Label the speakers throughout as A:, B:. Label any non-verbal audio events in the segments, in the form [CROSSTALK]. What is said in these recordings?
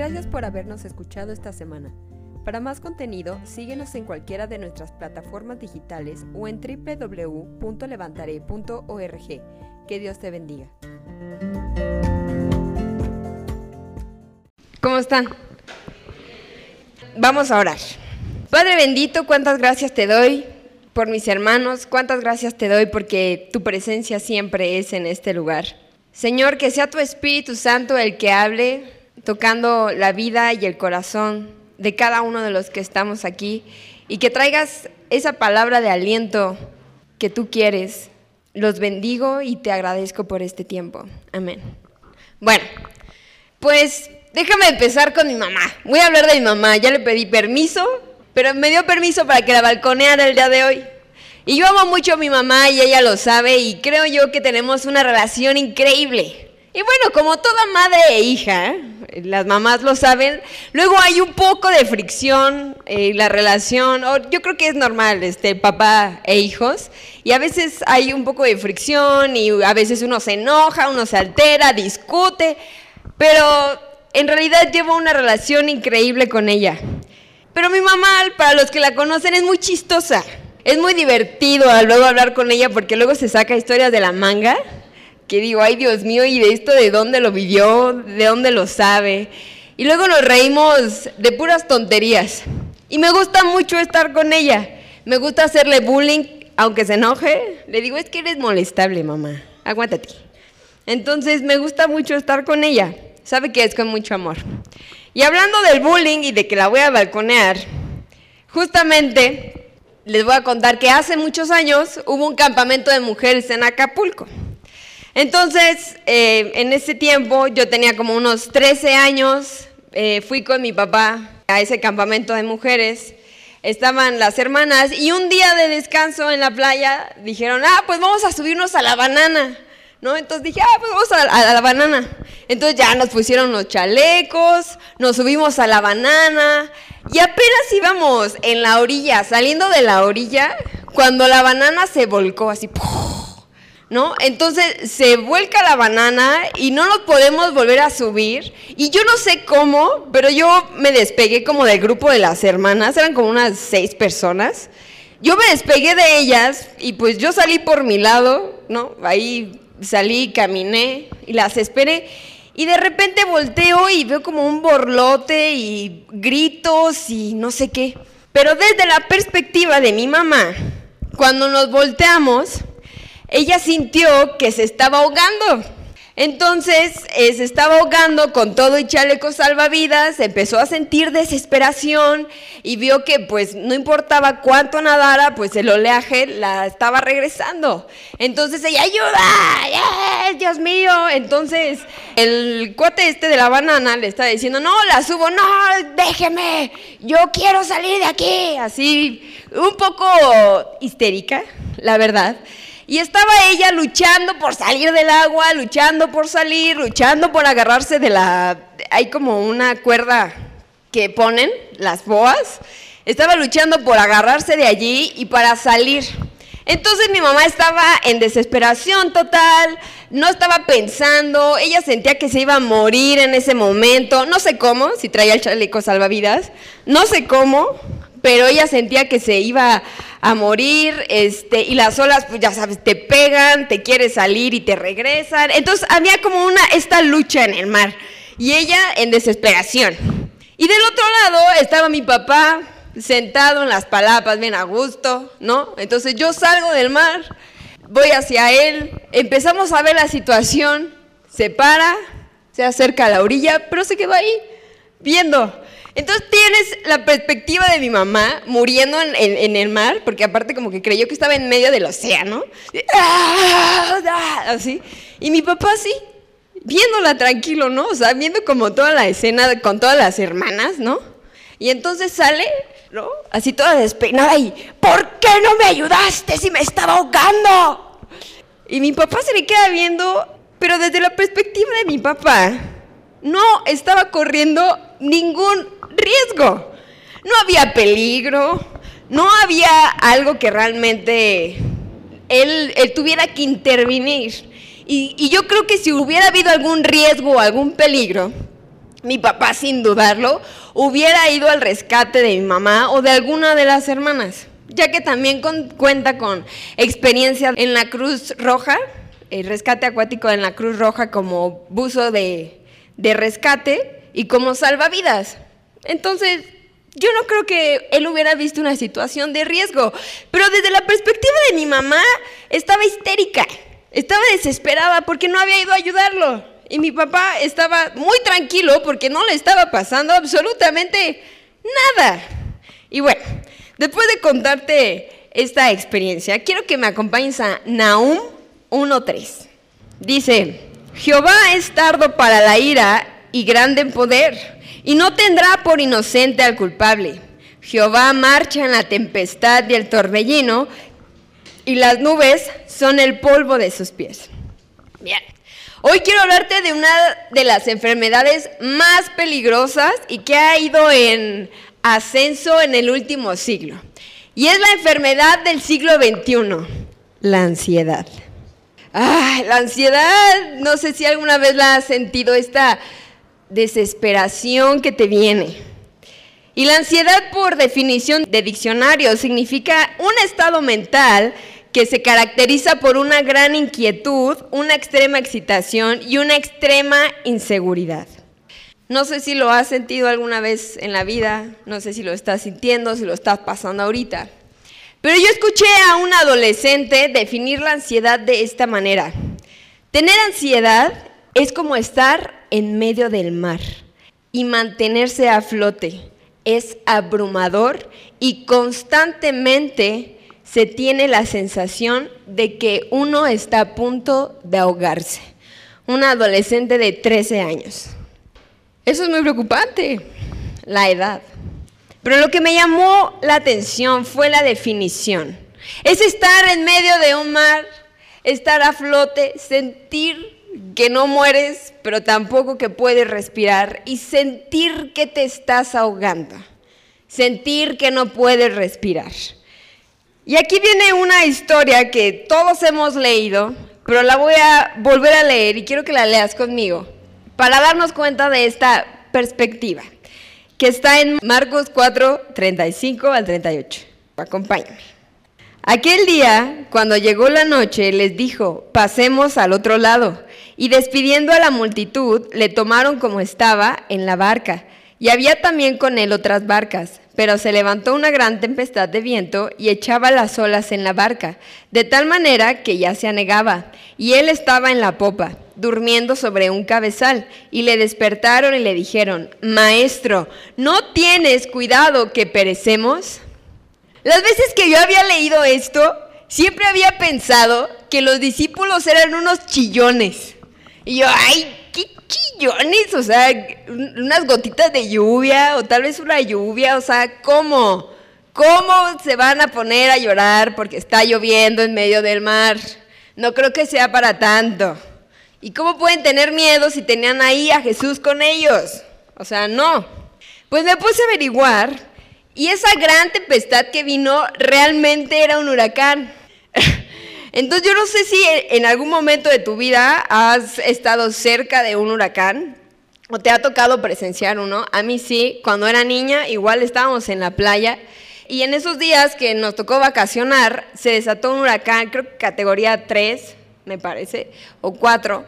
A: Gracias por habernos escuchado esta semana. Para más contenido, síguenos en cualquiera de nuestras plataformas digitales o en www.levantaré.org. Que Dios te bendiga. ¿Cómo están? Vamos a orar. Padre bendito, cuántas gracias te doy por mis hermanos, cuántas gracias te doy porque tu presencia siempre es en este lugar. Señor, que sea tu Espíritu Santo el que hable, tocando la vida y el corazón de cada uno de los que estamos aquí y que traigas esa palabra de aliento que tú quieres. Los bendigo y te agradezco por este tiempo. Amén. Bueno, pues déjame empezar con mi mamá. Voy a hablar de mi mamá. Ya le pedí permiso, pero me dio permiso para que la balconeara el día de hoy. Y yo amo mucho a mi mamá y ella lo sabe y creo yo que tenemos una relación increíble. Y bueno, como toda madre e hija, las mamás lo saben, luego hay un poco de fricción en la relación, yo creo que es normal, este, papá e hijos, y a veces hay un poco de fricción y a veces uno se enoja, uno se altera, discute, pero en realidad llevo una relación increíble con ella. Pero mi mamá, para los que la conocen, es muy chistosa. Es muy divertido luego hablar con ella porque luego se saca historias de la manga que digo, ay Dios mío, ¿y de esto de dónde lo vivió? ¿De dónde lo sabe? Y luego nos reímos de puras tonterías. Y me gusta mucho estar con ella. Me gusta hacerle bullying, aunque se enoje. Le digo, es que eres molestable, mamá. Aguántate. Entonces me gusta mucho estar con ella. Sabe que es con mucho amor. Y hablando del bullying y de que la voy a balconear, justamente les voy a contar que hace muchos años hubo un campamento de mujeres en Acapulco. Entonces, eh, en ese tiempo, yo tenía como unos 13 años, eh, fui con mi papá a ese campamento de mujeres, estaban las hermanas y un día de descanso en la playa dijeron, ah, pues vamos a subirnos a la banana. ¿No? Entonces dije, ah, pues vamos a, la banana. Entonces ya nos pusieron los chalecos, nos subimos a la banana y apenas íbamos en la orilla, saliendo de la orilla, cuando la banana se volcó así. ¡pum! ¿No? Entonces se vuelca la banana y no nos podemos volver a subir. Y yo no sé cómo, pero yo me despegué como del grupo de las hermanas, eran como unas seis personas. Yo me despegué de ellas y pues yo salí por mi lado, ¿no? Ahí salí, caminé y las esperé. Y de repente volteo y veo como un borlote y gritos y no sé qué. Pero desde la perspectiva de mi mamá, cuando nos volteamos, ella sintió que se estaba ahogando. Entonces eh, se estaba ahogando con todo y chaleco salvavidas, empezó a sentir desesperación y vio que pues no importaba cuánto nadara, pues el oleaje la estaba regresando. Entonces ella, ayuda, Dios mío. Entonces el cuate este de la banana le está diciendo, no, la subo, no, déjeme, yo quiero salir de aquí. Así, un poco histérica, la verdad. Y estaba ella luchando por salir del agua, luchando por salir, luchando por agarrarse de la... Hay como una cuerda que ponen, las boas. Estaba luchando por agarrarse de allí y para salir. Entonces mi mamá estaba en desesperación total, no estaba pensando, ella sentía que se iba a morir en ese momento, no sé cómo, si traía el chaleco salvavidas, no sé cómo, pero ella sentía que se iba a morir, este, y las olas, pues ya sabes, te pegan, te quieres salir y te regresan. Entonces había como una, esta lucha en el mar, y ella en desesperación. Y del otro lado estaba mi papá sentado en las palapas, bien a gusto, ¿no? Entonces yo salgo del mar, voy hacia él, empezamos a ver la situación, se para, se acerca a la orilla, pero se quedó ahí, viendo. Entonces tienes la perspectiva de mi mamá muriendo en, el mar, porque aparte como que creyó que estaba en medio del océano, así, y mi papá así, viéndola tranquilo, ¿no? O sea, viendo como toda la escena con todas las hermanas, ¿no? Y entonces sale, ¿no? Así toda despeinada y, ¿por qué no me ayudaste si me estaba ahogando? Y mi papá se le queda viendo, pero desde la perspectiva de mi papá, no estaba corriendo ningún riesgo. No había peligro, no había algo que realmente él, tuviera que intervenir. Y, yo creo que si hubiera habido algún riesgo o algún peligro, mi papá sin dudarlo hubiera ido al rescate de mi mamá o de alguna de las hermanas, ya que también cuenta con experiencia en la Cruz Roja, el rescate acuático en la Cruz Roja como buzo de rescate y como salvavidas. Entonces, yo no creo que él hubiera visto una situación de riesgo, pero desde la perspectiva de mi mamá, estaba histérica, estaba desesperada porque no había ido a ayudarlo. Y mi papá estaba muy tranquilo porque no le estaba pasando absolutamente nada. Y bueno, después de contarte esta experiencia, quiero que me acompañes a Nahum 1.3. Dice, Jehová es tardo para la ira y grande en poder, y no tendrá por inocente al culpable. Jehová marcha en la tempestad y el torbellino, y las nubes son el polvo de sus pies. Bien, Hoy quiero hablarte de una de las enfermedades más peligrosas y que ha ido en ascenso en el último siglo. Y es la enfermedad del siglo XXI, la ansiedad. la ansiedad, no sé si alguna vez la has sentido, esta desesperación que te viene. Y la ansiedad, por definición de diccionario, significa un estado mental que se caracteriza por una gran inquietud, una extrema excitación y una extrema inseguridad. No sé si lo has sentido alguna vez en la vida, no sé si lo estás sintiendo, si lo estás pasando ahorita. Pero yo escuché a un adolescente definir la ansiedad de esta manera. Tener ansiedad es como estar en medio del mar y mantenerse a flote. Es abrumador y constantemente se tiene la sensación de que uno está a punto de ahogarse. Un adolescente de 13 años. Eso es muy preocupante, la edad. Pero lo que me llamó la atención fue la definición. Es estar en medio de un mar, estar a flote, sentir que no mueres, pero tampoco que puedes respirar, y sentir que te estás ahogando, sentir que no puedes respirar. Y aquí viene una historia que todos hemos leído, pero la voy a volver a leer y quiero que la leas conmigo para darnos cuenta de esta perspectiva, que está en Marcos 4, 35 al 38. Acompáñame. Aquel día, cuando llegó la noche, les dijo, pasemos al otro lado. Y despidiendo a la multitud, le tomaron como estaba en la barca. Y había también con él otras barcas pero se levantó una gran tempestad de viento y echaba las olas en la barca, de tal manera que ya se anegaba, y él estaba en la popa, durmiendo sobre un cabezal, y le despertaron y le dijeron, Maestro, ¿no tienes cuidado que perecemos? Las veces que yo había leído esto, siempre había pensado que los discípulos eran unos chillones. Y yo, ay, qué chillones, o sea, unas gotitas de lluvia o tal vez una lluvia, o sea, ¿cómo? ¿Cómo se van a poner a llorar porque está lloviendo en medio del mar? No creo que sea para tanto. ¿Y cómo pueden tener miedo si tenían ahí a Jesús con ellos? O sea, no. Pues me puse a averiguar y esa gran tempestad que vino realmente era un huracán. [LAUGHS] Entonces yo no sé si en algún momento de tu vida has estado cerca de un huracán o te ha tocado presenciar uno. A mí sí, cuando era niña igual estábamos en la playa y en esos días que nos tocó vacacionar se desató un huracán, creo que categoría 3, me parece, o 4.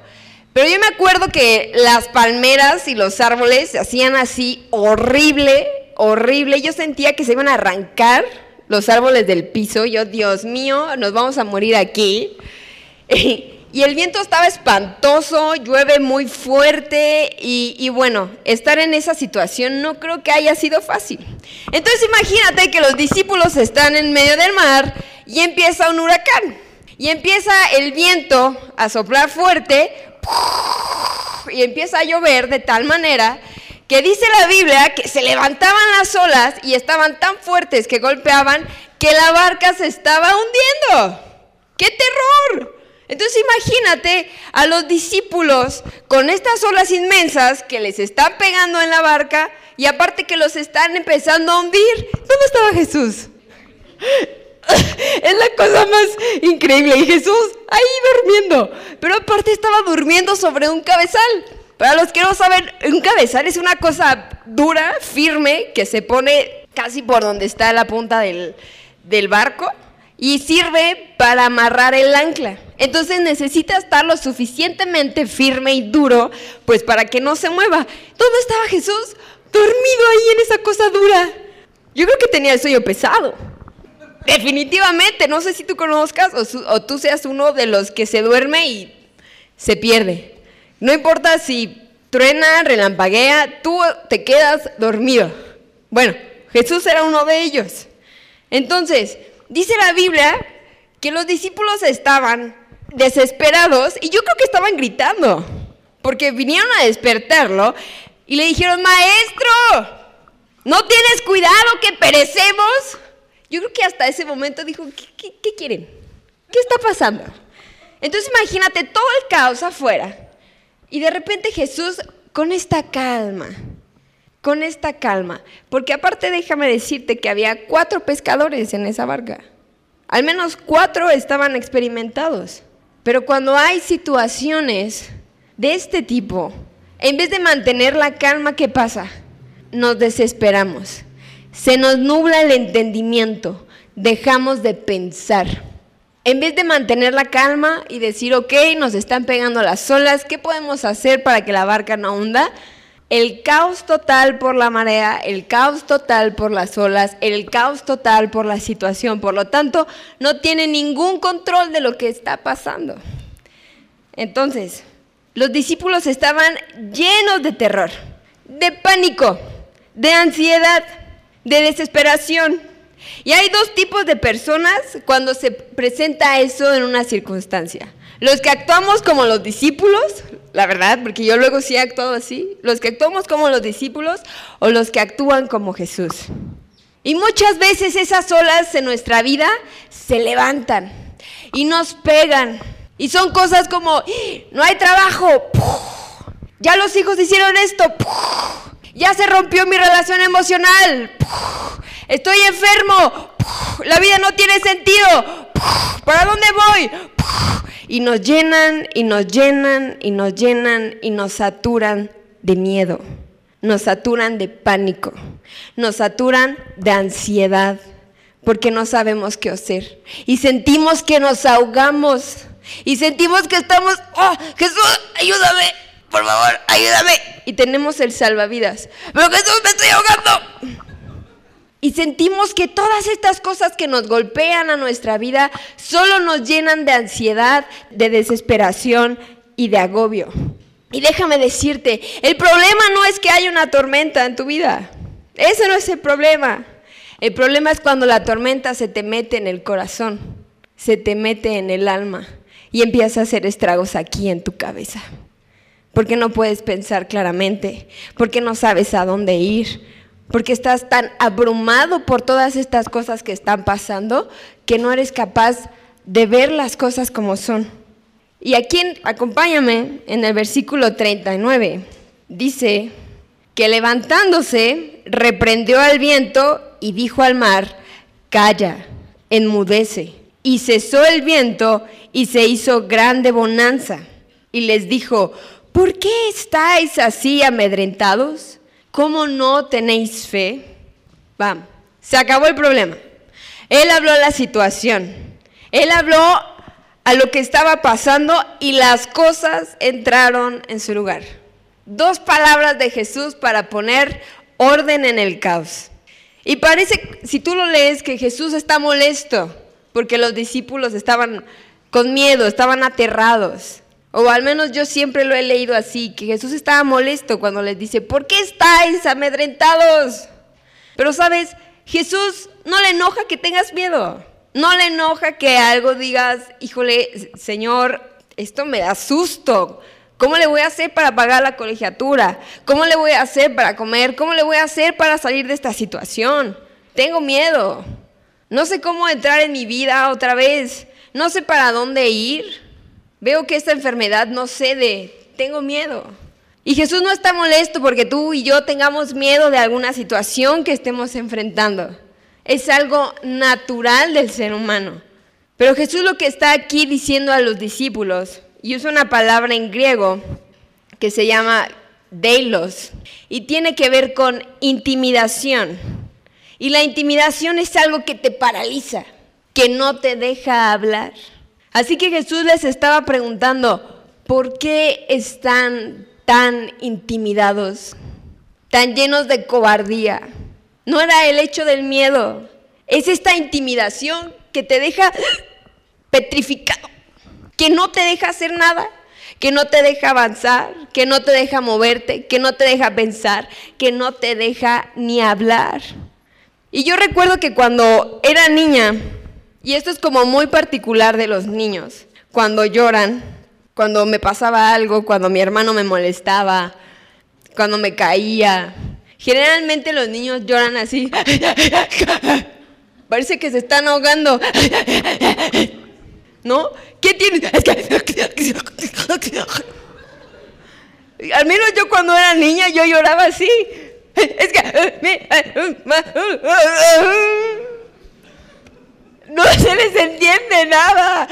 A: Pero yo me acuerdo que las palmeras y los árboles se hacían así horrible, horrible. Yo sentía que se iban a arrancar los árboles del piso. Yo, Dios mío, nos vamos a morir aquí. [LAUGHS] Y el viento estaba espantoso, llueve muy fuerte y, y, bueno, estar en esa situación no creo que haya sido fácil. Entonces imagínate que los discípulos están en medio del mar y empieza un huracán. Y empieza el viento a soplar fuerte [LAUGHS] y empieza a llover de tal manera que dice la Biblia que se levantaban las olas y estaban tan fuertes que golpeaban que la barca se estaba hundiendo. ¡Qué terror! Entonces imagínate a los discípulos con estas olas inmensas que les están pegando en la barca y aparte que los están empezando a hundir. ¿Dónde estaba Jesús? [LAUGHS] Es la cosa más increíble. Y Jesús ahí durmiendo. Pero aparte estaba durmiendo sobre un cabezal. Para los que no saben, un cabezal es una cosa dura, firme, que se pone casi por donde está la punta del, del barco y sirve para amarrar el ancla. Entonces necesita estar lo suficientemente firme y duro, pues para que no se mueva. ¿Dónde estaba Jesús? Dormido ahí en esa cosa dura. Yo creo que tenía el sueño pesado. Definitivamente, no sé si tú conozcas o, tú seas uno de los que se duerme y se pierde. No importa si truena, relampaguea, tú te quedas dormido. Bueno, Jesús era uno de ellos. Entonces, dice la Biblia que los discípulos estaban desesperados y yo creo que estaban gritando, porque vinieron a despertarlo y le dijeron, maestro, ¿no tienes cuidado que perecemos? Yo creo que hasta ese momento dijo, ¿qué, quieren? ¿Qué está pasando? Entonces imagínate todo el caos afuera y de repente Jesús con esta calma, con esta calma, porque aparte déjame decirte que había cuatro pescadores en esa barca, al menos cuatro estaban experimentados, pero cuando hay situaciones de este tipo, en vez de mantener la calma, ¿qué pasa? Nos desesperamos se nos nubla el entendimiento, dejamos de pensar. En vez de mantener la calma y decir, ok, nos están pegando las olas, ¿qué podemos hacer para que la barca no hunda? El caos total por la marea, el caos total por las olas, el caos total por la situación. Por lo tanto, no tiene ningún control de lo que está pasando. Entonces, los discípulos estaban llenos de terror, de pánico, de ansiedad de desesperación. Y hay dos tipos de personas cuando se presenta eso en una circunstancia. Los que actuamos como los discípulos, la verdad, porque yo luego sí he actuado así, los que actuamos como los discípulos o los que actúan como Jesús. Y muchas veces esas olas en nuestra vida se levantan y nos pegan. Y son cosas como, ¡Ah! no hay trabajo, ya los hijos hicieron esto, ya se rompió mi relación emocional. Estoy enfermo. La vida no tiene sentido. ¿Para dónde voy? Y nos llenan y nos llenan y nos llenan y nos saturan de miedo. Nos saturan de pánico. Nos saturan de ansiedad porque no sabemos qué hacer. Y sentimos que nos ahogamos. Y sentimos que estamos, oh, Jesús, ayúdame por favor, ayúdame. Y tenemos el salvavidas. Pero Jesús, me estoy ahogando. Y sentimos que todas estas cosas que nos golpean a nuestra vida solo nos llenan de ansiedad, de desesperación y de agobio. Y déjame decirte, el problema no es que haya una tormenta en tu vida. Ese no es el problema. El problema es cuando la tormenta se te mete en el corazón, se te mete en el alma y empieza a hacer estragos aquí en tu cabeza porque no puedes pensar claramente, porque no sabes a dónde ir, porque estás tan abrumado por todas estas cosas que están pasando que no eres capaz de ver las cosas como son. Y aquí, acompáñame en el versículo 39, dice que levantándose, reprendió al viento y dijo al mar, calla, enmudece. Y cesó el viento y se hizo grande bonanza. Y les dijo, ¿Por qué estáis así amedrentados? ¿Cómo no tenéis fe? Vamos, se acabó el problema. Él habló la situación. Él habló a lo que estaba pasando y las cosas entraron en su lugar. Dos palabras de Jesús para poner orden en el caos. Y parece, si tú lo lees, que Jesús está molesto porque los discípulos estaban con miedo, estaban aterrados. O al menos yo siempre lo he leído así, que Jesús estaba molesto cuando les dice, ¿por qué estáis amedrentados? Pero sabes, Jesús no le enoja que tengas miedo. No le enoja que algo digas, híjole, Señor, esto me da susto. ¿Cómo le voy a hacer para pagar la colegiatura? ¿Cómo le voy a hacer para comer? ¿Cómo le voy a hacer para salir de esta situación? Tengo miedo. No sé cómo entrar en mi vida otra vez. No sé para dónde ir. Veo que esta enfermedad no cede, tengo miedo. Y Jesús no está molesto porque tú y yo tengamos miedo de alguna situación que estemos enfrentando. Es algo natural del ser humano. Pero Jesús lo que está aquí diciendo a los discípulos, y usa una palabra en griego que se llama Deilos y tiene que ver con intimidación. Y la intimidación es algo que te paraliza, que no te deja hablar. Así que Jesús les estaba preguntando, ¿por qué están tan intimidados, tan llenos de cobardía? No era el hecho del miedo, es esta intimidación que te deja petrificado, que no te deja hacer nada, que no te deja avanzar, que no te deja moverte, que no te deja pensar, que no te deja ni hablar. Y yo recuerdo que cuando era niña, y esto es como muy particular de los niños, cuando lloran, cuando me pasaba algo, cuando mi hermano me molestaba, cuando me caía. Generalmente los niños lloran así. [LAUGHS] Parece que se están ahogando. [LAUGHS] ¿No? ¿Qué tienes? Es que... [LAUGHS] Al menos yo cuando era niña yo lloraba así. Es que... No [LAUGHS] se les entiende nada.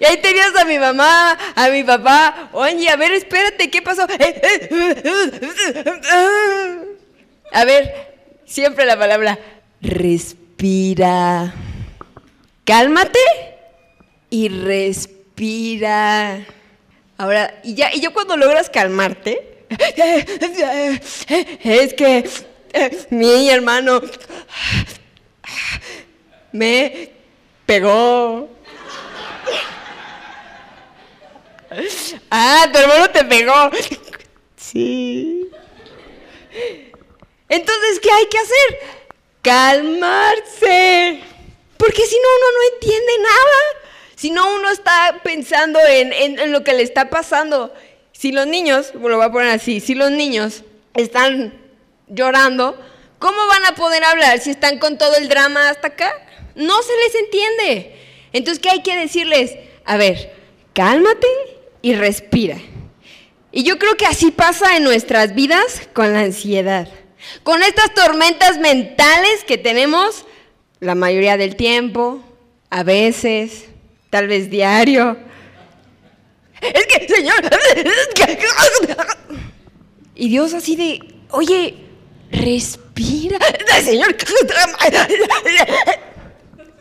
A: Y ahí tenías a mi mamá, a mi papá. Oye, a ver, espérate, ¿qué pasó? A ver, siempre la palabra respira. Cálmate y respira. Ahora, y ya, yo cuando logras calmarte, [LAUGHS] es que mi hermano me pegó. Ah, tu hermano te pegó. Sí. Entonces, ¿qué hay que hacer? Calmarse. Porque si no, uno no entiende nada. Si no, uno está pensando en, en, lo que le está pasando. Si los niños, lo voy a poner así, si los niños están llorando, ¿cómo van a poder hablar si están con todo el drama hasta acá? No se les entiende. Entonces, ¿qué hay que decirles? A ver, cálmate y respira. Y yo creo que así pasa en nuestras vidas con la ansiedad. Con estas tormentas mentales que tenemos la mayoría del tiempo, a veces, tal vez diario. Es que, Señor, y Dios así de, oye, respira, Señor,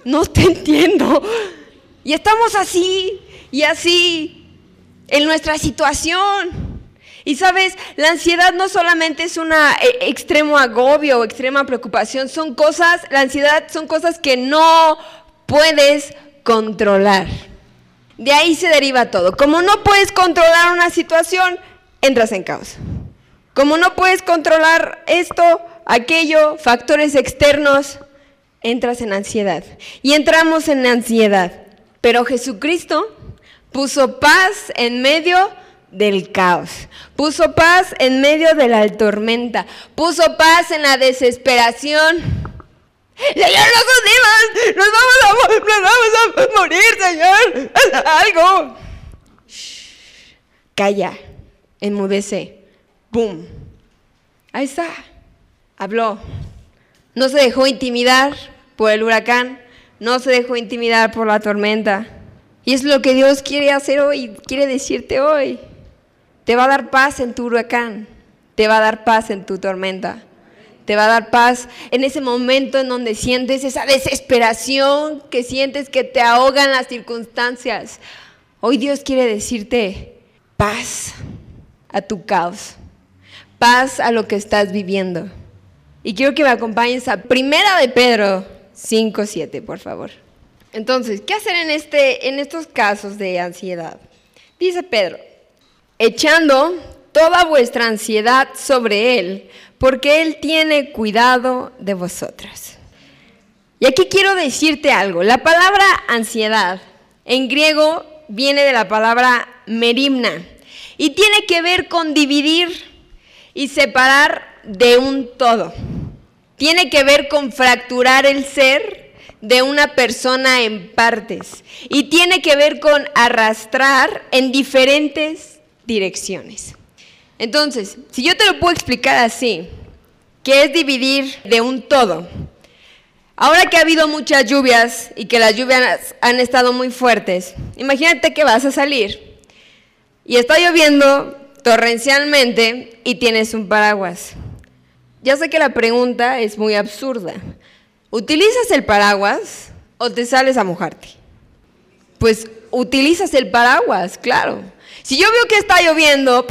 A: no te entiendo. Y estamos así y así en nuestra situación. Y sabes, la ansiedad no solamente es un eh, extremo agobio o extrema preocupación, son cosas, la ansiedad son cosas que no puedes controlar. De ahí se deriva todo. Como no puedes controlar una situación, entras en caos. Como no puedes controlar esto, aquello, factores externos, entras en ansiedad. Y entramos en ansiedad. Pero Jesucristo puso paz en medio del caos. Puso paz en medio de la tormenta. Puso paz en la desesperación. Señor, nos Nos vamos a, nos vamos a morir, Señor. algo. Calla. Enmudece. ¡Bum! Ahí está. Habló. No se dejó intimidar por el huracán. No se dejó intimidar por la tormenta. Y es lo que Dios quiere hacer hoy, quiere decirte hoy. Te va a dar paz en tu huracán, te va a dar paz en tu tormenta, te va a dar paz en ese momento en donde sientes esa desesperación, que sientes que te ahogan las circunstancias. Hoy Dios quiere decirte paz a tu caos, paz a lo que estás viviendo. Y quiero que me acompañes a Primera de Pedro 5.7, por favor. Entonces, ¿qué hacer en, este, en estos casos de ansiedad? Dice Pedro, echando toda vuestra ansiedad sobre Él, porque Él tiene cuidado de vosotras. Y aquí quiero decirte algo. La palabra ansiedad en griego viene de la palabra merimna y tiene que ver con dividir y separar de un todo. Tiene que ver con fracturar el ser de una persona en partes y tiene que ver con arrastrar en diferentes direcciones. Entonces, si yo te lo puedo explicar así, que es dividir de un todo. Ahora que ha habido muchas lluvias y que las lluvias han estado muy fuertes, imagínate que vas a salir y está lloviendo torrencialmente y tienes un paraguas. Ya sé que la pregunta es muy absurda. ¿Utilizas el paraguas o te sales a mojarte? Pues utilizas el paraguas, claro. Si yo veo que está lloviendo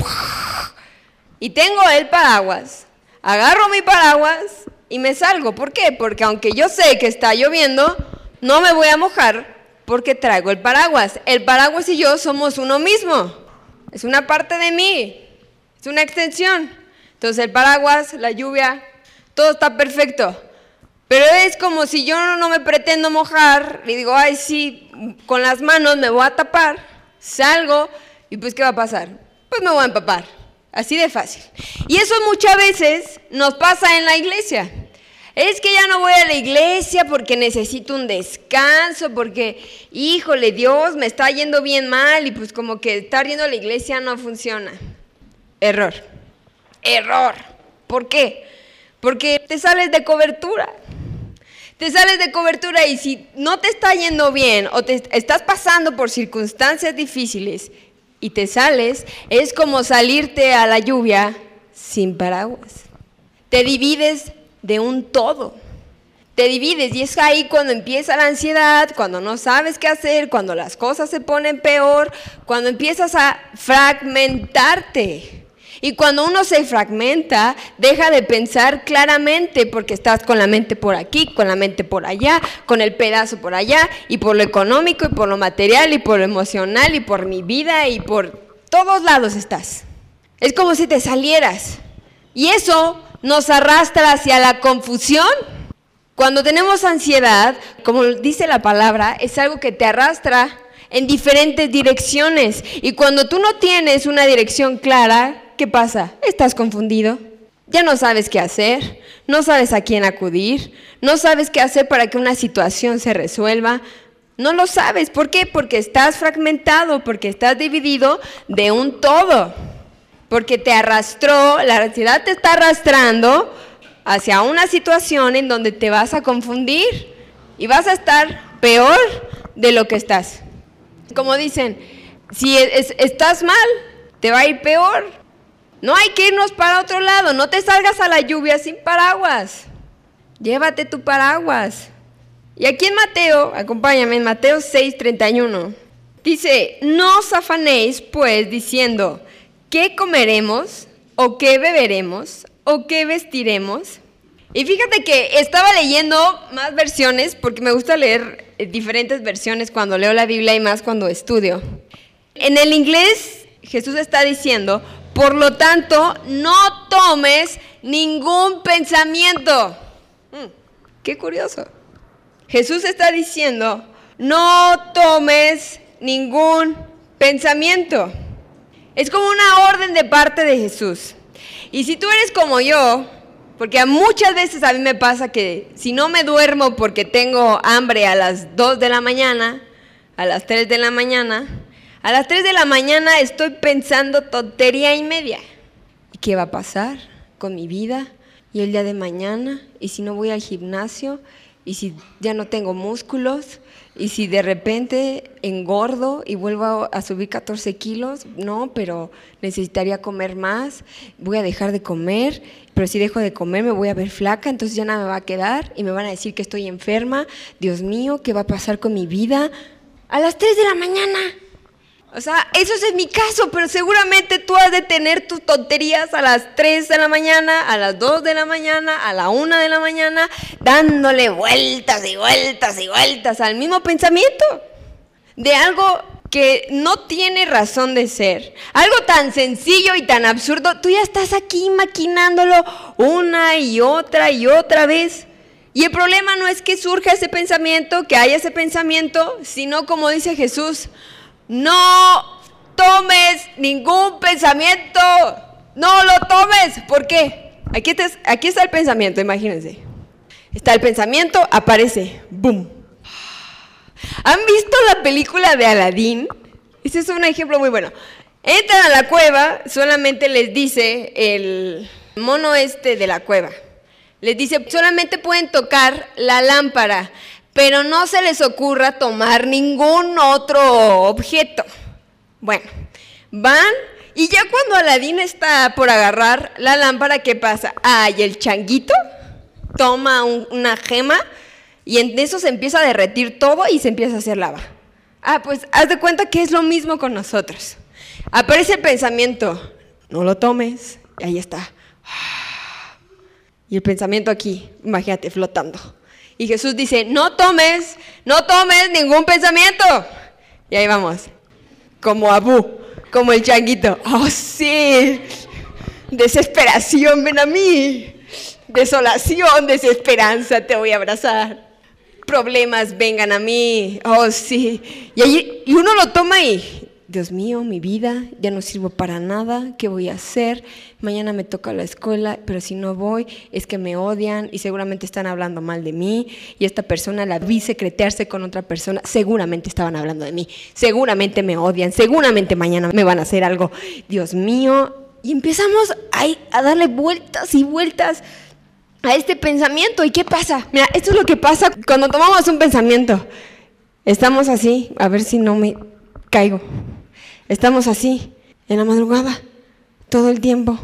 A: y tengo el paraguas, agarro mi paraguas y me salgo. ¿Por qué? Porque aunque yo sé que está lloviendo, no me voy a mojar porque traigo el paraguas. El paraguas y yo somos uno mismo. Es una parte de mí. Es una extensión. Entonces el paraguas, la lluvia, todo está perfecto. Pero es como si yo no me pretendo mojar y digo, ay, sí, con las manos me voy a tapar, salgo y pues ¿qué va a pasar? Pues me voy a empapar. Así de fácil. Y eso muchas veces nos pasa en la iglesia. Es que ya no voy a la iglesia porque necesito un descanso, porque, híjole, Dios me está yendo bien mal y pues como que estar yendo a la iglesia no funciona. Error. Error. ¿Por qué? Porque te sales de cobertura. Te sales de cobertura y si no te está yendo bien o te estás pasando por circunstancias difíciles y te sales, es como salirte a la lluvia sin paraguas. Te divides de un todo. Te divides y es ahí cuando empieza la ansiedad, cuando no sabes qué hacer, cuando las cosas se ponen peor, cuando empiezas a fragmentarte. Y cuando uno se fragmenta, deja de pensar claramente porque estás con la mente por aquí, con la mente por allá, con el pedazo por allá, y por lo económico, y por lo material, y por lo emocional, y por mi vida, y por todos lados estás. Es como si te salieras. Y eso nos arrastra hacia la confusión. Cuando tenemos ansiedad, como dice la palabra, es algo que te arrastra en diferentes direcciones. Y cuando tú no tienes una dirección clara, ¿qué pasa? Estás confundido. Ya no sabes qué hacer, no sabes a quién acudir, no sabes qué hacer para que una situación se resuelva. No lo sabes. ¿Por qué? Porque estás fragmentado, porque estás dividido de un todo porque te arrastró, la ansiedad te está arrastrando hacia una situación en donde te vas a confundir y vas a estar peor de lo que estás. Como dicen, si estás mal, te va a ir peor. No hay que irnos para otro lado, no te salgas a la lluvia sin paraguas. Llévate tu paraguas. Y aquí en Mateo, acompáñame en Mateo 6:31, dice, no os afanéis pues diciendo, ¿qué comeremos? ¿O qué beberemos? ¿O qué vestiremos? Y fíjate que estaba leyendo más versiones, porque me gusta leer eh, diferentes versiones cuando leo la Biblia y más cuando estudio. En el inglés Jesús está diciendo, por lo tanto, no tomes ningún pensamiento. Hmm, qué curioso. Jesús está diciendo, no tomes ningún pensamiento. Es como una orden de parte de Jesús. Y si tú eres como yo, porque muchas veces a mí me pasa que si no me duermo porque tengo hambre a las 2 de la mañana, a las 3 de la mañana, a las 3 de la mañana estoy pensando tontería y media. ¿Y qué va a pasar con mi vida? ¿Y el día de mañana? ¿Y si no voy al gimnasio? ¿Y si ya no tengo músculos? Y si de repente engordo y vuelvo a subir 14 kilos, no, pero necesitaría comer más, voy a dejar de comer, pero si dejo de comer me voy a ver flaca, entonces ya nada me va a quedar y me van a decir que estoy enferma, Dios mío, ¿qué va a pasar con mi vida? A las 3 de la mañana. O sea, eso es mi caso, pero seguramente tú has de tener tus tonterías a las 3 de la mañana, a las 2 de la mañana, a la 1 de la mañana, dándole vueltas y vueltas y vueltas al mismo pensamiento de algo que no tiene razón de ser. Algo tan sencillo y tan absurdo, tú ya estás aquí maquinándolo una y otra y otra vez. Y el problema no es que surja ese pensamiento, que haya ese pensamiento, sino como dice Jesús, no tomes ningún pensamiento. No lo tomes. ¿Por qué? Aquí está, el pensamiento, imagínense. Está el pensamiento, aparece. ¡Boom! ¿Han visto la película de Aladdin? Ese es un ejemplo muy bueno. Entran a la cueva, solamente les dice el mono este de la cueva. Les dice, solamente pueden tocar la lámpara pero no se les ocurra tomar ningún otro objeto. Bueno, van Y ya cuando Aladín está por agarrar la lámpara, ¿qué pasa? Ay, el changuito toma una gema y en eso se empieza a derretir todo y se empieza a hacer lava. Ah, pues haz de cuenta que es lo mismo con nosotros. Aparece el pensamiento, no lo tomes, y ahí está. Y el pensamiento aquí, imagínate, flotando. Y Jesús dice, no tomes, no tomes ningún pensamiento. Y ahí vamos, como Abu, como el changuito. Oh, sí, desesperación, ven a mí. Desolación, desesperanza, te voy a abrazar. Problemas, vengan a mí. Oh, sí. Y, ahí, y uno lo toma y, Dios mío, mi vida, ya no sirvo para nada, ¿qué voy a hacer? Mañana me toca la escuela, pero si no voy es que me odian y seguramente están hablando mal de mí y esta persona la vi secretearse con otra persona, seguramente estaban hablando de mí, seguramente me odian, seguramente mañana me van a hacer algo, Dios mío. Y empezamos a, a darle vueltas y vueltas a este pensamiento. ¿Y qué pasa? Mira, esto es lo que pasa cuando tomamos un pensamiento. Estamos así, a ver si no me caigo. Estamos así, en la madrugada, todo el tiempo,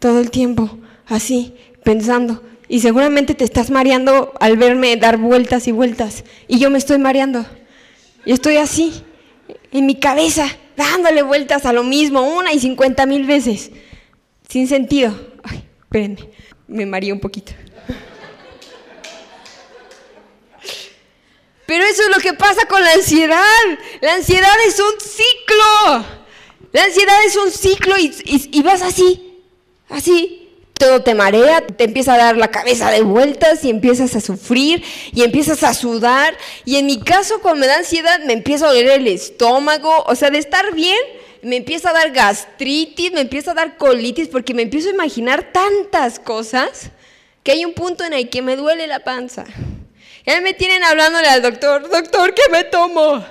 A: todo el tiempo, así, pensando. Y seguramente te estás mareando al verme dar vueltas y vueltas. Y yo me estoy mareando. Y estoy así, en mi cabeza, dándole vueltas a lo mismo, una y cincuenta mil veces. Sin sentido. Ay, espérenme, me mareé un poquito. Pero eso es lo que pasa con la ansiedad. La ansiedad es un ciclo. La ansiedad es un ciclo y, vas así, así. Todo te marea, te empieza a dar la cabeza de vueltas y empiezas a sufrir y empiezas a sudar. Y en mi caso, cuando me da ansiedad, me empieza a doler el estómago. O sea, de estar bien, me empieza a dar gastritis, me empieza a dar colitis, porque me empiezo a imaginar tantas cosas que hay un punto en el que me duele la panza. Él me tienen hablándole al doctor, doctor, ¿qué me tomo?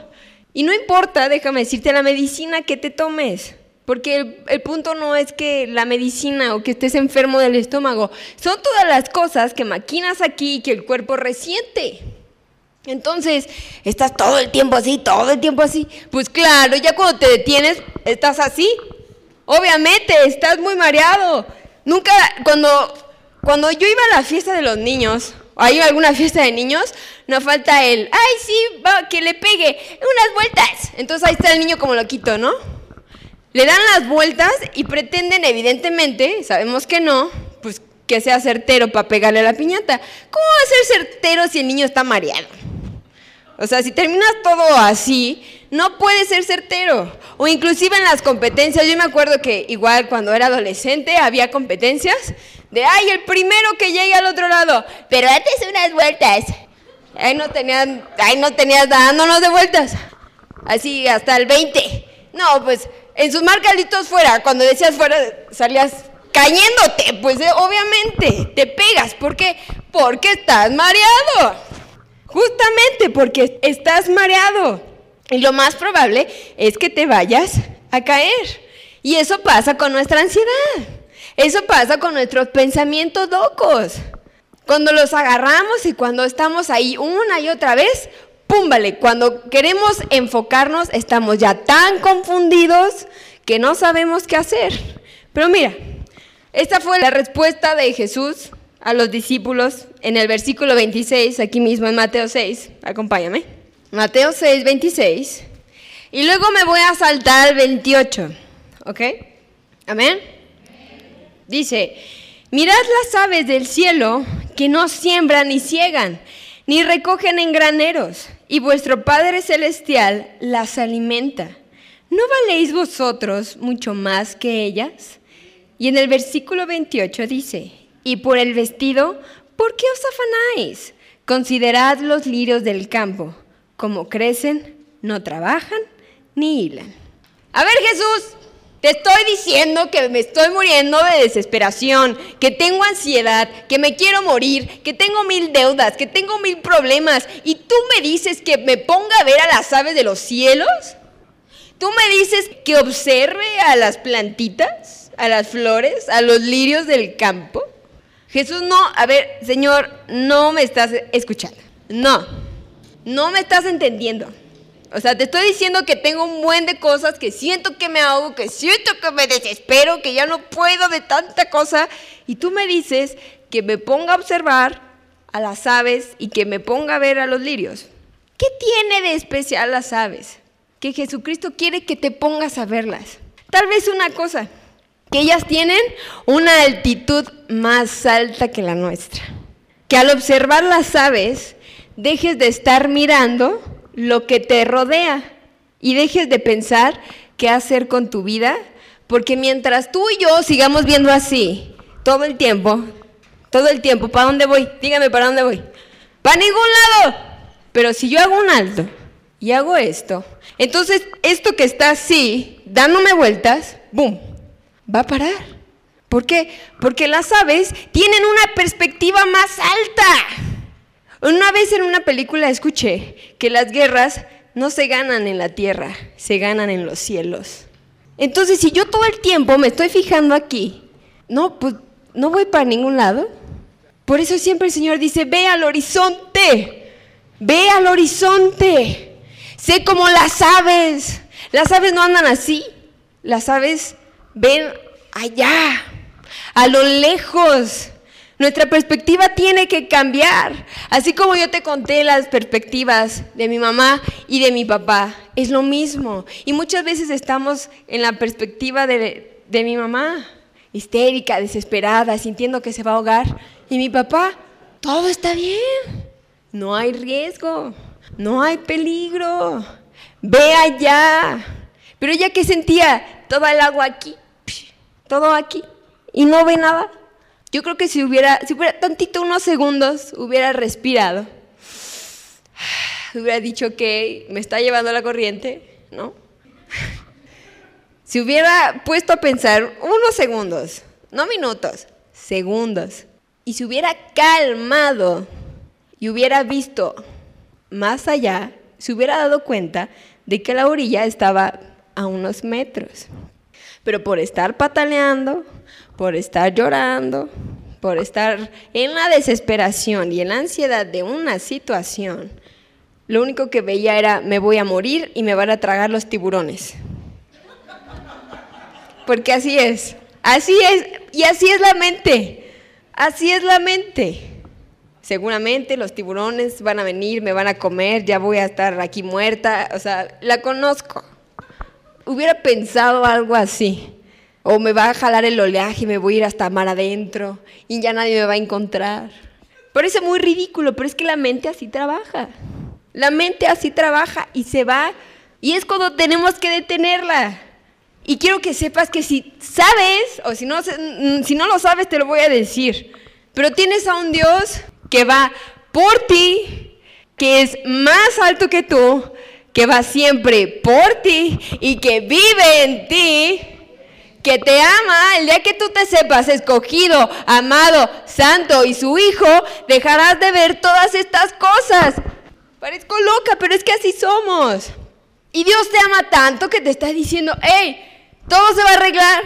A: Y no importa, déjame decirte la medicina que te tomes. Porque el, punto no es que la medicina o que estés enfermo del estómago, son todas las cosas que maquinas aquí y que el cuerpo resiente. Entonces, estás todo el tiempo así, todo el tiempo así. Pues claro, ya cuando te detienes, estás así. Obviamente, estás muy mareado. Nunca, cuando, cuando yo iba a la fiesta de los niños, hay alguna fiesta de niños, no falta el, ay, sí, va, que le pegue unas vueltas. Entonces ahí está el niño como loquito, ¿no? Le dan las vueltas y pretenden, evidentemente, sabemos que no, pues que sea certero para pegarle la piñata. ¿Cómo va a ser certero si el niño está mareado? O sea, si terminas todo así, no puede ser certero. O inclusive en las competencias, yo me acuerdo que igual cuando era adolescente había competencias de, ay, el primero que llegue al otro lado, pero antes unas vueltas. Ahí no tenían, ahí no tenías dándonos de vueltas. Así hasta el 20. No, pues en sus marcalitos fuera, cuando decías fuera, salías cayéndote, pues eh, obviamente te pegas. ¿Por qué? Porque estás mareado. Justamente porque estás mareado. Y lo más probable es que te vayas a caer. Y eso pasa con nuestra ansiedad. Eso pasa con nuestros pensamientos locos. Cuando los agarramos y cuando estamos ahí una y otra vez, púmbale, cuando queremos enfocarnos estamos ya tan confundidos que no sabemos qué hacer. Pero mira, esta fue la respuesta de Jesús a los discípulos en el versículo 26, aquí mismo en Mateo 6. Acompáñame. Mateo 6, 26. Y luego me voy a saltar al 28. ¿Ok? Amén. Dice, mirad las aves del cielo que no siembran ni ciegan, ni recogen en graneros, y vuestro Padre Celestial las alimenta. ¿No valéis vosotros mucho más que ellas? Y en el versículo 28 dice, y por el vestido, ¿por qué os afanáis? Considerad los lirios del campo, como crecen, no trabajan ni hilan. A ver Jesús, te estoy diciendo que me estoy muriendo de desesperación, que tengo ansiedad, que me quiero morir, que tengo mil deudas, que tengo mil problemas. ¿Y tú me dices que me ponga a ver a las aves de los cielos? ¿Tú me dices que observe a las plantitas, a las flores, a los lirios del campo? Jesús, no, a ver, Señor, no me estás escuchando. No, no me estás entendiendo. O sea, te estoy diciendo que tengo un buen de cosas, que siento que me ahogo, que siento que me desespero, que ya no puedo de tanta cosa. Y tú me dices que me ponga a observar a las aves y que me ponga a ver a los lirios. ¿Qué tiene de especial las aves? Que Jesucristo quiere que te pongas a verlas. Tal vez una cosa, que ellas tienen una altitud más alta que la nuestra. Que al observar las aves, dejes de estar mirando lo que te rodea y dejes de pensar qué hacer con tu vida, porque mientras tú y yo sigamos viendo así todo el tiempo, todo el tiempo, ¿para dónde voy? Dígame, ¿para dónde voy? Para ningún lado. Pero si yo hago un alto y hago esto, entonces esto que está así, dándome vueltas, ¡boom! Va a parar. ¿Por qué? Porque las aves tienen una perspectiva más alta. Una vez en una película escuché que las guerras no se ganan en la tierra, se ganan en los cielos. Entonces, si yo todo el tiempo me estoy fijando aquí, no, pues no voy para ningún lado. Por eso siempre el Señor dice, ve al horizonte, ve al horizonte, sé como las aves. Las aves no andan así, las aves ven allá, a lo lejos. Nuestra perspectiva tiene que cambiar. Así como yo te conté las perspectivas de mi mamá y de mi papá, es lo mismo. Y muchas veces estamos en la perspectiva de, mi mamá, histérica, desesperada, sintiendo que se va a ahogar. Y mi papá, todo está bien. No hay riesgo, no hay peligro. Ve allá. Pero ella que sentía todo el agua aquí, todo aquí, y no ve nada. Yo creo que si hubiera, si hubiera tantito unos segundos, hubiera respirado. [SIGHS] Hubiera dicho que me está llevando la corriente, ¿no? [LAUGHS] Si hubiera puesto a pensar unos segundos, no minutos, segundos, y se hubiera calmado y hubiera visto más allá, se hubiera dado cuenta de que la orilla estaba a unos metros. Pero por estar pataleando, por estar llorando, por estar en la desesperación y en la ansiedad de una situación, lo único que veía era me voy a morir y me van a tragar los tiburones. Porque así es, así es, y así es la mente, así es la mente. Seguramente los tiburones van a venir, me van a comer, ya voy a estar aquí muerta, o sea, la conozco. Hubiera pensado algo así. O me va a jalar el oleaje y me voy a ir hasta mar adentro y ya nadie me va a encontrar. Parece muy ridículo, pero es que la mente así trabaja. La mente así trabaja y se va. Y es cuando tenemos que detenerla. Y quiero que sepas que si sabes, o si no, si no lo sabes, te lo voy a decir. Pero tienes a un Dios que va por ti, que es más alto que tú, que va siempre por ti y que vive en ti que te ama, el día que tú te sepas escogido, amado, santo y su hijo, dejarás de ver todas estas cosas. Parezco loca, pero es que así somos. Y Dios te ama tanto que te está diciendo, hey, todo se va a arreglar.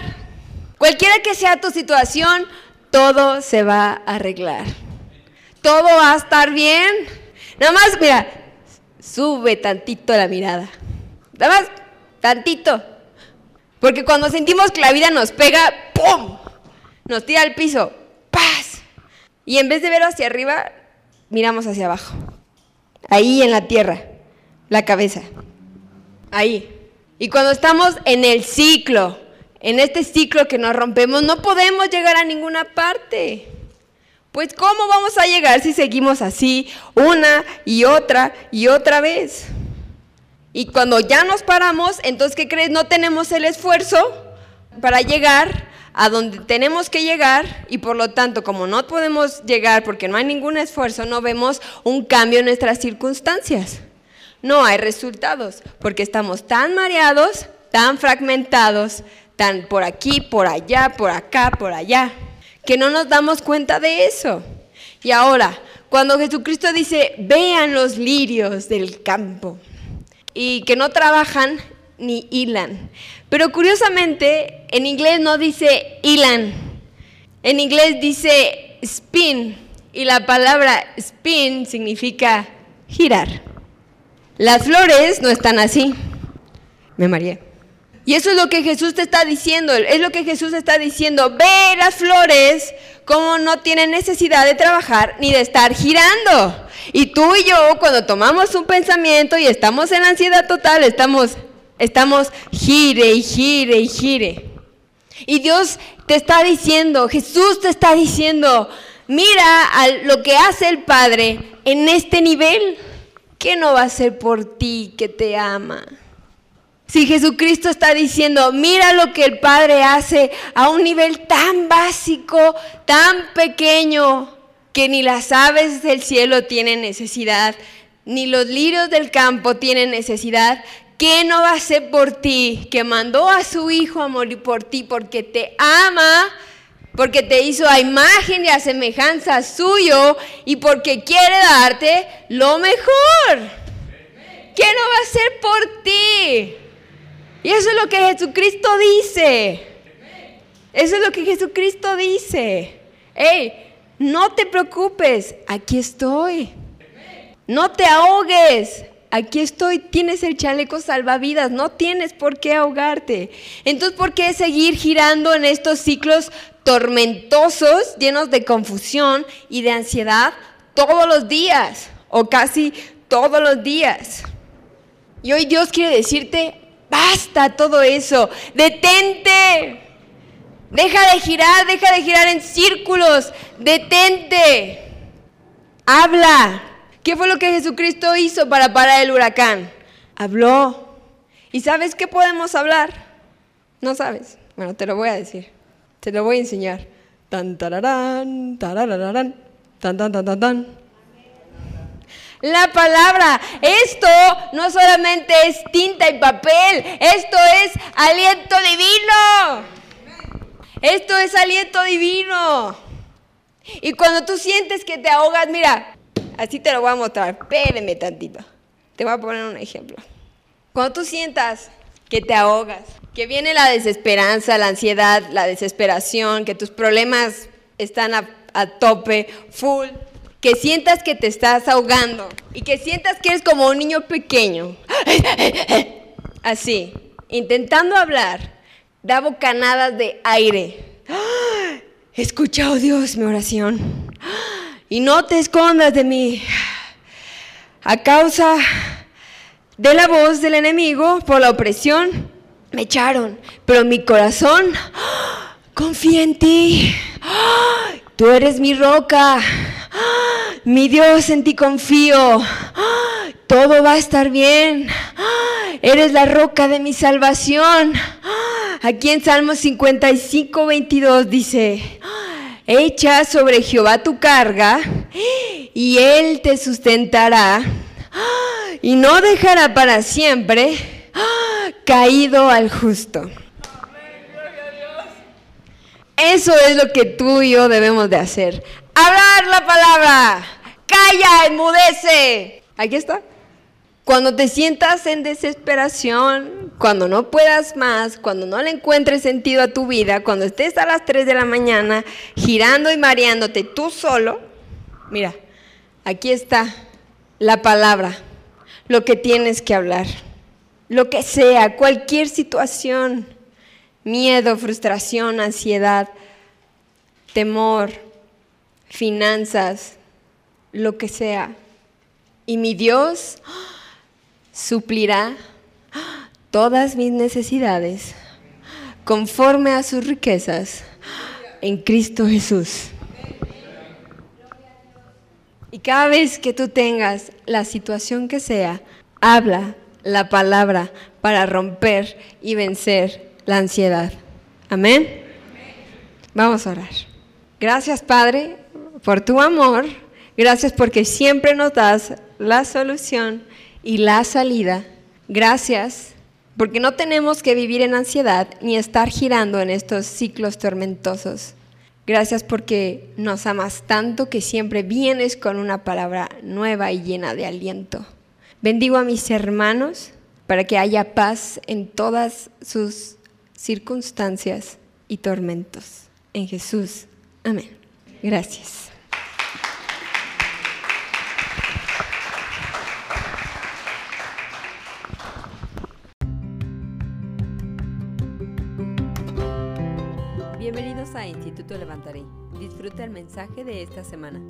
A: Cualquiera que sea tu situación, todo se va a arreglar. Todo va a estar bien. Nada más, mira, sube tantito la mirada. Nada más, tantito. Porque cuando sentimos que la vida nos pega, ¡pum! Nos tira al piso, ¡paz! Y en vez de ver hacia arriba, miramos hacia abajo. Ahí en la tierra, la cabeza. Ahí. Y cuando estamos en el ciclo, en este ciclo que nos rompemos, no podemos llegar a ninguna parte. Pues ¿cómo vamos a llegar si seguimos así una y otra y otra vez? Y cuando ya nos paramos, entonces, ¿qué crees? No tenemos el esfuerzo para llegar a donde tenemos que llegar y por lo tanto, como no podemos llegar porque no hay ningún esfuerzo, no vemos un cambio en nuestras circunstancias. No hay resultados porque estamos tan mareados, tan fragmentados, tan por aquí, por allá, por acá, por allá, que no nos damos cuenta de eso. Y ahora, cuando Jesucristo dice, vean los lirios del campo, y que no trabajan ni hilan. Pero curiosamente, en inglés no dice hilan, en inglés dice spin, y la palabra spin significa girar. Las flores no están así. Me mareé. Y eso es lo que Jesús te está diciendo, es lo que Jesús está diciendo. Ve las flores como no tienen necesidad de trabajar ni de estar girando. Y tú y yo, cuando tomamos un pensamiento y estamos en ansiedad total, estamos, estamos gire y gire y gire. Y Dios te está diciendo, Jesús te está diciendo, mira a lo que hace el Padre en este nivel. ¿Qué no va a hacer por ti que te ama? Si Jesucristo está diciendo, mira lo que el Padre hace a un nivel tan básico, tan pequeño, que ni las aves del cielo tienen necesidad, ni los lirios del campo tienen necesidad, ¿qué no va a hacer por ti? Que mandó a su Hijo a morir por ti porque te ama, porque te hizo a imagen y a semejanza suyo y porque quiere darte lo mejor. ¿Qué no va a hacer por ti? Y eso es lo que Jesucristo dice. Eso es lo que Jesucristo dice. Hey, no te preocupes, aquí estoy. No te ahogues, aquí estoy. Tienes el chaleco salvavidas, no tienes por qué ahogarte. Entonces, ¿por qué seguir girando en estos ciclos tormentosos, llenos de confusión y de ansiedad todos los días o casi todos los días? Y hoy Dios quiere decirte, basta todo eso, detente. Deja de girar, deja de girar en círculos, detente. Habla. ¿Qué fue lo que Jesucristo hizo para parar el huracán? Habló. ¿Y sabes qué podemos hablar? No sabes. Bueno, te lo voy a decir. Te lo voy a enseñar. Tan tararán, tarararán, tan tan tan tan tan. La palabra, esto no solamente es tinta y papel, esto es aliento divino. Esto es aliento divino. Y cuando tú sientes que te ahogas, mira, así te lo voy a mostrar. Espérenme tantito. Te voy a poner un ejemplo. Cuando tú sientas que te ahogas, que viene la desesperanza, la ansiedad, la desesperación, que tus problemas están a, a tope, full, que sientas que te estás ahogando y que sientas que eres como un niño pequeño. [LAUGHS] Así, intentando hablar da bocanadas de aire. [GASPS] He escuchado, Dios, mi oración. [GASPS] Y no te escondas de mí. A causa de la voz del enemigo, por la opresión, me echaron. Pero mi corazón [GASPS] confía en ti. Tú eres mi roca. Mi Dios, en ti confío. Todo va a estar bien. Eres la roca de mi salvación. Aquí en Salmo 55, 22 dice, echa sobre Jehová tu carga y él te sustentará y no dejará para siempre caído al justo. Eso es lo que tú y yo debemos de hacer. Hablar la palabra. Calla, enmudece. Aquí está. Cuando te sientas en desesperación, cuando no puedas más, cuando no le encuentres sentido a tu vida, cuando estés a las 3 de la mañana girando y mareándote tú solo, mira, aquí está la palabra, lo que tienes que hablar, lo que sea, cualquier situación, miedo, frustración, ansiedad, temor, finanzas, lo que sea. Y mi Dios suplirá todas mis necesidades conforme a sus riquezas en Cristo Jesús. Y cada vez que tú tengas la situación que sea, habla la palabra para romper y vencer la ansiedad. Amén. Vamos a orar. Gracias Padre por tu amor. Gracias porque siempre nos das la solución y la salida. Gracias, porque no tenemos que vivir en ansiedad ni estar girando en estos ciclos tormentosos. Gracias porque nos amas tanto que siempre vienes con una palabra nueva y llena de aliento. Bendigo a mis hermanos para que haya paz en todas sus circunstancias y tormentos. En Jesús. Amén. Gracias. Instituto Levantaré. Disfruta el mensaje de esta semana.